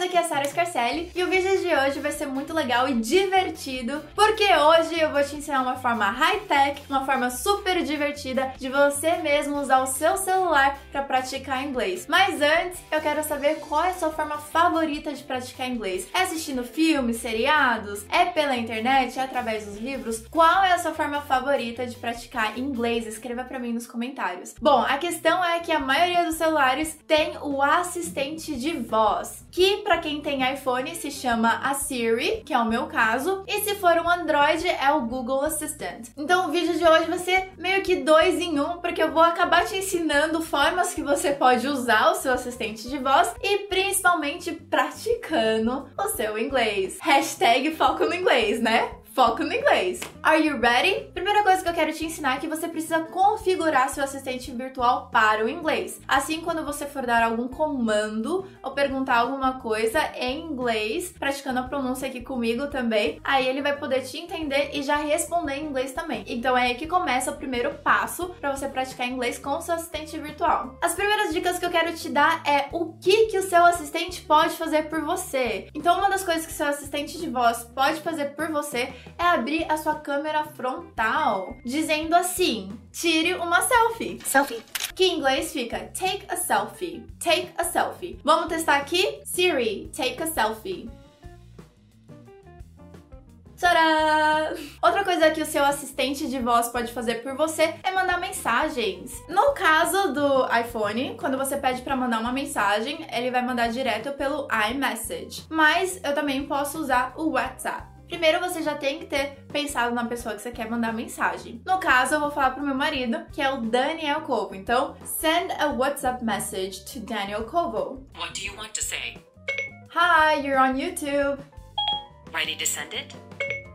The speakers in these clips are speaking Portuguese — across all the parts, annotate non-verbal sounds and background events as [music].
meninas, aqui é a Sarah Scarcelli e o vídeo de hoje vai ser muito legal e divertido, porque hoje eu vou te ensinar uma forma high-tech, uma forma super divertida de você mesmo usar o seu celular para praticar inglês. Mas antes, eu quero saber qual é a sua forma favorita de praticar inglês. É assistindo filmes, seriados? É pela internet? É através dos livros? Qual é a sua forma favorita de praticar inglês? Escreva para mim nos comentários. Bom, a questão é que a maioria dos celulares tem o assistente de voz, que para quem tem iPhone se chama a Siri, que é o meu caso, e se for um Android é o Google Assistant. Então o vídeo de hoje vai ser meio que dois em um, porque eu vou acabar te ensinando formas que você pode usar o seu assistente de voz e principalmente praticando o seu inglês. Hashtag foco no inglês, né? Foco no inglês. Are you ready? Primeira coisa que eu quero te ensinar é que você precisa configurar seu assistente virtual para o inglês. Assim, quando você for dar algum comando ou perguntar alguma coisa em inglês, praticando a pronúncia aqui comigo também, aí ele vai poder te entender e já responder em inglês também. Então é aí que começa o primeiro passo para você praticar inglês com seu assistente virtual. As primeiras dicas que eu quero te dar é o que que o seu assistente pode fazer por você. Então, uma das coisas que seu assistente de voz pode fazer por você é abrir a sua câmera frontal, dizendo assim: tire uma selfie. Selfie. Que em inglês fica take a selfie. Take a selfie. Vamos testar aqui? Siri, take a selfie. Tcharam! Outra coisa que o seu assistente de voz pode fazer por você é mandar mensagens. No caso do iPhone, quando você pede para mandar uma mensagem, ele vai mandar direto pelo iMessage. Mas eu também posso usar o WhatsApp. Primeiro você já tem que ter pensado na pessoa que você quer mandar mensagem. No caso, eu vou falar pro meu marido, que é o Daniel Covo. Então, send a WhatsApp message to Daniel Covo. What do you want to say? Hi, you're on YouTube. Ready to send it?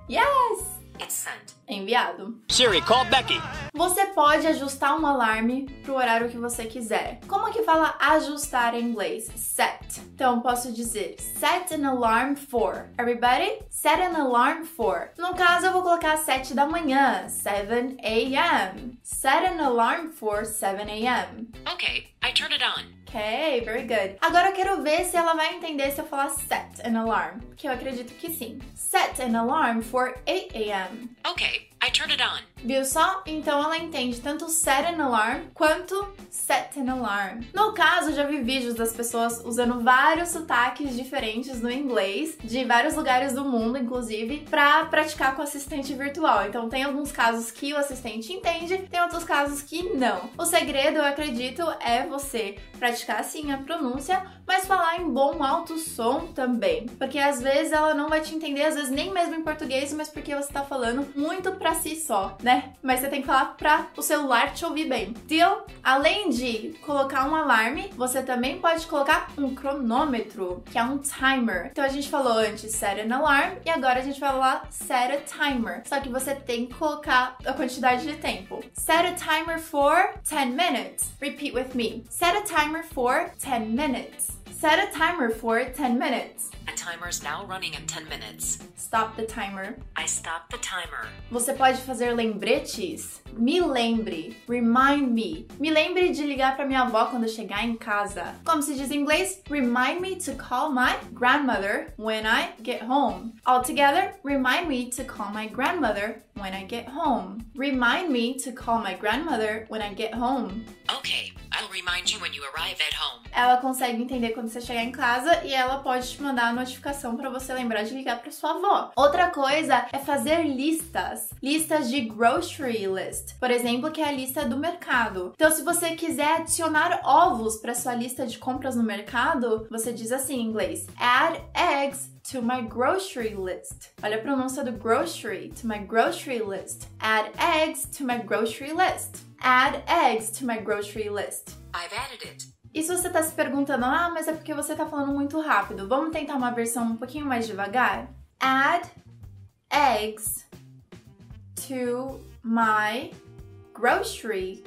Yes! It's sent. Enviado. Siri, call Becky. Você pode ajustar um alarme pro horário que você quiser. Como que fala ajustar em inglês? Set. Então posso dizer set an alarm for. Everybody? Set an alarm for. No caso, eu vou colocar 7 da manhã, 7 a.m. Set an alarm for 7 a.m. Okay, I turn it on. Ok, very good. Agora eu quero ver se ela vai entender se eu falar set an alarm, que eu acredito que sim. Set an alarm for 8 a.m. Okay, Viu só? Então ela entende tanto set an alarm quanto set an alarm. No caso, já vi vídeos das pessoas usando vários sotaques diferentes no inglês, de vários lugares do mundo, inclusive, para praticar com assistente virtual. Então tem alguns casos que o assistente entende, tem outros casos que não. O segredo, eu acredito, é você praticar sim a pronúncia, mas falar em bom alto som também. Porque às vezes ela não vai te entender, às vezes nem mesmo em português, mas porque você tá falando muito pra si só, né? Mas você tem que falar pra o celular te ouvir bem. Deal? Além de colocar um alarme, você também pode colocar um cronômetro, que é um timer. Então a gente falou antes set an alarm e agora a gente vai falar set a timer. Só que você tem que colocar a quantidade de tempo. Set a timer for 10 minutes. Repeat with me. Set a timer for 10 minutes. Set a timer for 10 minutes. A timer is now running at 10 minutes. Stop the timer. I stop the timer. Você pode fazer lembretes? Me lembre. Remind me. Me lembre de ligar para minha avó quando chegar em casa. Como se diz em inglês? Remind me to call my grandmother when I get home. All together, remind me to call my grandmother when I get home. Remind me to call my grandmother when I get home. Okay, I'll remind you when you arrive at home. Ela consegue entender quando você chegar em casa e ela pode te mandar a notificação para você lembrar de ligar para sua avó. Outra coisa é fazer listas, listas de grocery list, por exemplo, que é a lista do mercado. Então, se você quiser adicionar ovos para sua lista de compras no mercado, você diz assim em inglês: add eggs to my grocery list. Olha a pronúncia do grocery, to my grocery list. Add eggs to my grocery list. Add eggs to my grocery list. I've added it. E se você tá se perguntando, ah, mas é porque você tá falando muito rápido, vamos tentar uma versão um pouquinho mais devagar? Add eggs to my grocery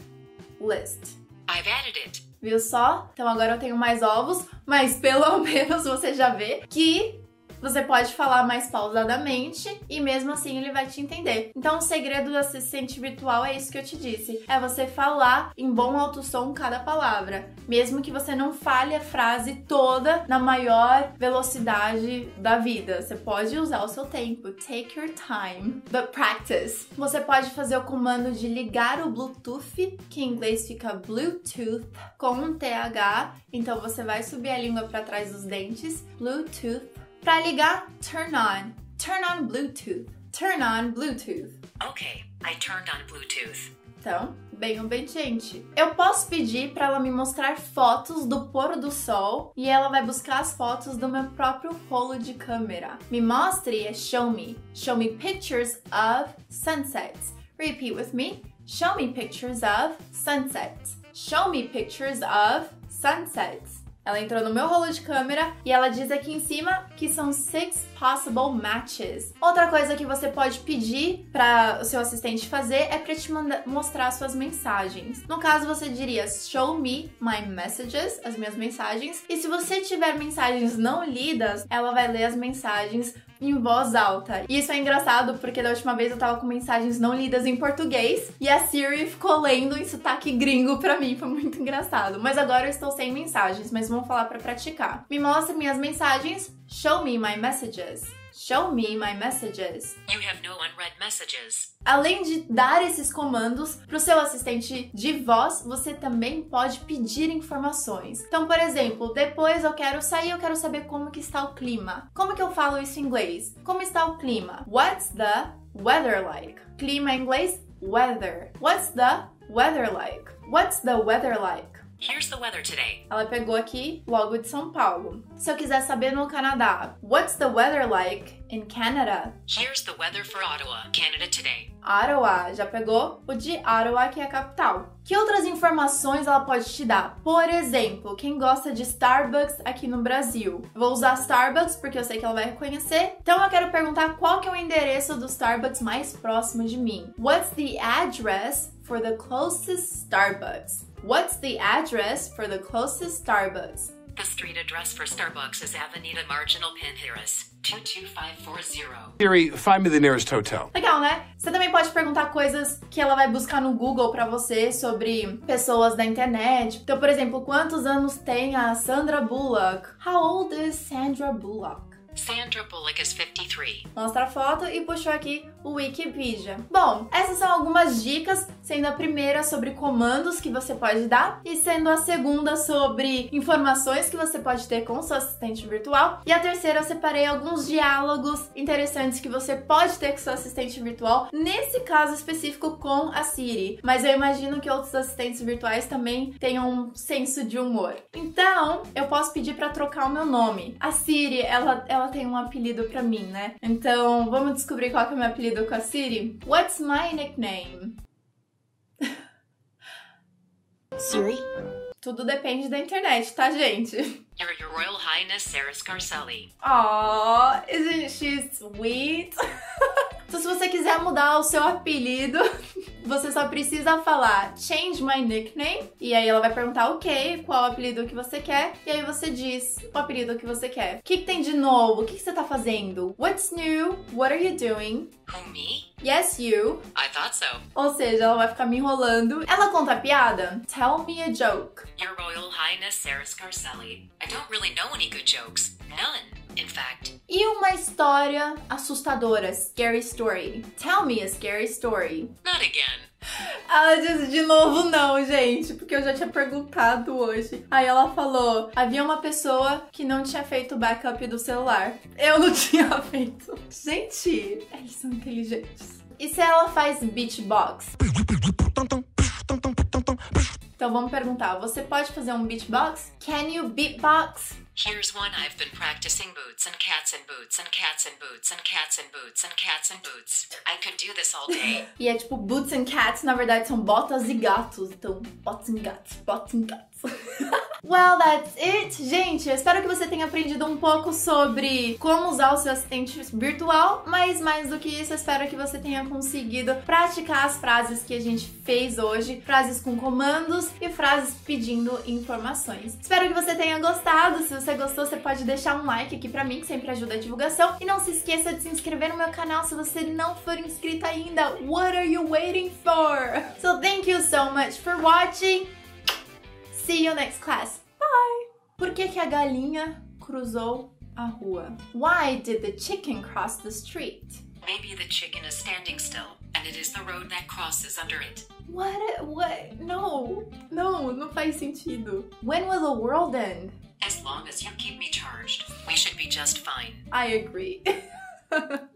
list. I've added it. Viu só? Então agora eu tenho mais ovos, mas pelo [laughs] menos você já vê que você pode falar mais pausadamente e mesmo assim ele vai te entender. Então o segredo do assistente virtual é isso que eu te disse, é você falar em bom alto som cada palavra, mesmo que você não fale a frase toda na maior velocidade da vida. Você pode usar o seu tempo, take your time, but practice. Você pode fazer o comando de ligar o Bluetooth, que em inglês fica Bluetooth, com um TH, então você vai subir a língua para trás dos dentes, Bluetooth. Para ligar, turn on, turn on Bluetooth, turn on Bluetooth. Okay, I turned on Bluetooth. Então, bem obediente. Eu posso pedir para ela me mostrar fotos do pôr do sol e ela vai buscar as fotos do meu próprio rolo de câmera. Me mostre é show me. Show me pictures of sunsets. Repeat with me. Show me pictures of sunsets. Show me pictures of sunsets. Ela entrou no meu rolo de câmera e ela diz aqui em cima que são six possible matches. Outra coisa que você pode pedir para o seu assistente fazer é para te mostrar suas mensagens. No caso, você diria show me my messages, as minhas mensagens. E se você tiver mensagens não lidas, ela vai ler as mensagens em voz alta. E isso é engraçado porque da última vez eu tava com mensagens não lidas em português e a Siri ficou lendo em sotaque gringo pra mim, foi muito engraçado. Mas agora eu estou sem mensagens, mas vamos falar para praticar. Me mostre minhas mensagens, show me my messages. Show me my messages. You have no unread messages. Além de dar esses comandos para o seu assistente de voz, você também pode pedir informações. Então, por exemplo, depois eu quero sair, eu quero saber como que está o clima. Como que eu falo isso em inglês? Como está o clima? What's the weather like? Clima em inglês, weather. What's the weather like? What's the weather like? Here's the weather today. Ela pegou aqui logo de São Paulo. Se eu quiser saber no Canadá, what's the weather like in Canada? Here's the weather for Ottawa, Canada today. Ottawa, já pegou o de Ottawa, que é a capital. Que outras informações ela pode te dar? Por exemplo, quem gosta de Starbucks aqui no Brasil. Eu vou usar Starbucks porque eu sei que ela vai reconhecer. Então eu quero perguntar qual que é o endereço do Starbucks mais próximo de mim. What's the address for the closest Starbucks? What's the address for the closest Starbucks? The street address for Starbucks is Avenida Marginal Pinheiros, 22540. Siri, find me the nearest hotel. Legal, né? Você também pode perguntar coisas que ela vai buscar no Google pra você sobre pessoas da internet. Então, por exemplo, quantos anos tem a Sandra Bullock? How old is Sandra Bullock? Sandra Bullock is 53. Mostra a foto e puxou aqui o Wikipedia. Bom, essas são algumas dicas, sendo a primeira sobre comandos que você pode dar e sendo a segunda sobre informações que você pode ter com seu assistente virtual. E a terceira eu separei alguns diálogos interessantes que você pode ter com seu assistente virtual, nesse caso específico com a Siri. Mas eu imagino que outros assistentes virtuais também tenham um senso de humor. Então, eu posso pedir para trocar o meu nome. A Siri, ela, ela tem um apelido para mim, né? Então, vamos descobrir qual que é o meu apelido com a Siri? What's my nickname? Siri? Tudo depende da internet, tá, gente? You're Your Royal Highness Sarah Scarcelli. Aw, isn't she sweet? [laughs] então, se você quiser mudar o seu apelido, [laughs] você só precisa falar change my nickname. E aí ela vai perguntar, ok, qual o apelido que você quer? E aí você diz o apelido que você quer. O que, que tem de novo? O que, que você tá fazendo? What's new? What are you doing? Who, me? Yes, you. I thought so. Ou seja, ela vai ficar me enrolando. Ela conta piada? Tell me a joke. Your Royal Highness Sarah Scarcelli. I don't really know any good jokes. None, in fact. E uma história assustadora, scary story. Tell me a scary story. Not again. Ela disse de novo não, gente, porque eu já tinha perguntado hoje. Aí ela falou: havia uma pessoa que não tinha feito o backup do celular. Eu não [laughs] tinha feito. Gente, eles são inteligentes. E se ela faz beatbox? Então vamos perguntar: você pode fazer um beatbox? Can you beatbox? Here's one I've been practicing boots and cats and boots and cats and boots and cats and boots and cats and boots. I could do this all day. [laughs] E é tipo boots and cats, na verdade são botas e gatos. Então, bots and gatos, bots and gatos. [laughs] Well, that's it, gente. Eu espero que você tenha aprendido um pouco sobre como usar o seu assistente virtual, mas mais do que isso, eu espero que você tenha conseguido praticar as frases que a gente fez hoje, frases com comandos e frases pedindo informações. Espero que você tenha gostado. Se você gostou, você pode deixar um like aqui pra mim, que sempre ajuda a divulgação. E não se esqueça de se inscrever no meu canal se você não for inscrito ainda. What are you waiting for? So thank you so much for watching. See you next class. Bye! Por que, que a galinha cruzou a rua? Why did the chicken cross the street? Maybe the chicken is standing still, and it is the road that crosses under it. What? What? No, no, não faz sentido. When will the world end? As long as you keep me charged, we should be just fine. I agree. [laughs]